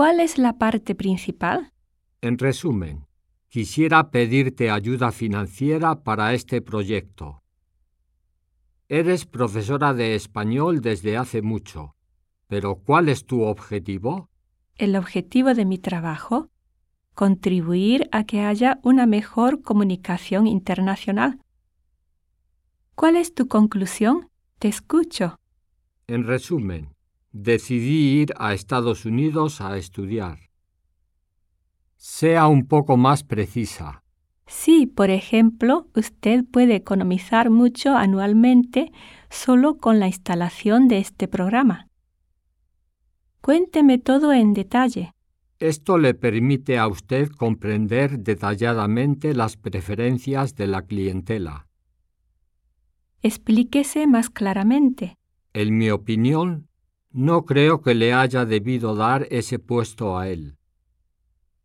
¿Cuál es la parte principal? En resumen, quisiera pedirte ayuda financiera para este proyecto. Eres profesora de español desde hace mucho, pero ¿cuál es tu objetivo? El objetivo de mi trabajo, contribuir a que haya una mejor comunicación internacional. ¿Cuál es tu conclusión? Te escucho. En resumen, decidí ir a Estados Unidos a estudiar. Sea un poco más precisa. Sí, por ejemplo, usted puede economizar mucho anualmente solo con la instalación de este programa. Cuénteme todo en detalle. Esto le permite a usted comprender detalladamente las preferencias de la clientela. Explíquese más claramente. En mi opinión, no creo que le haya debido dar ese puesto a él.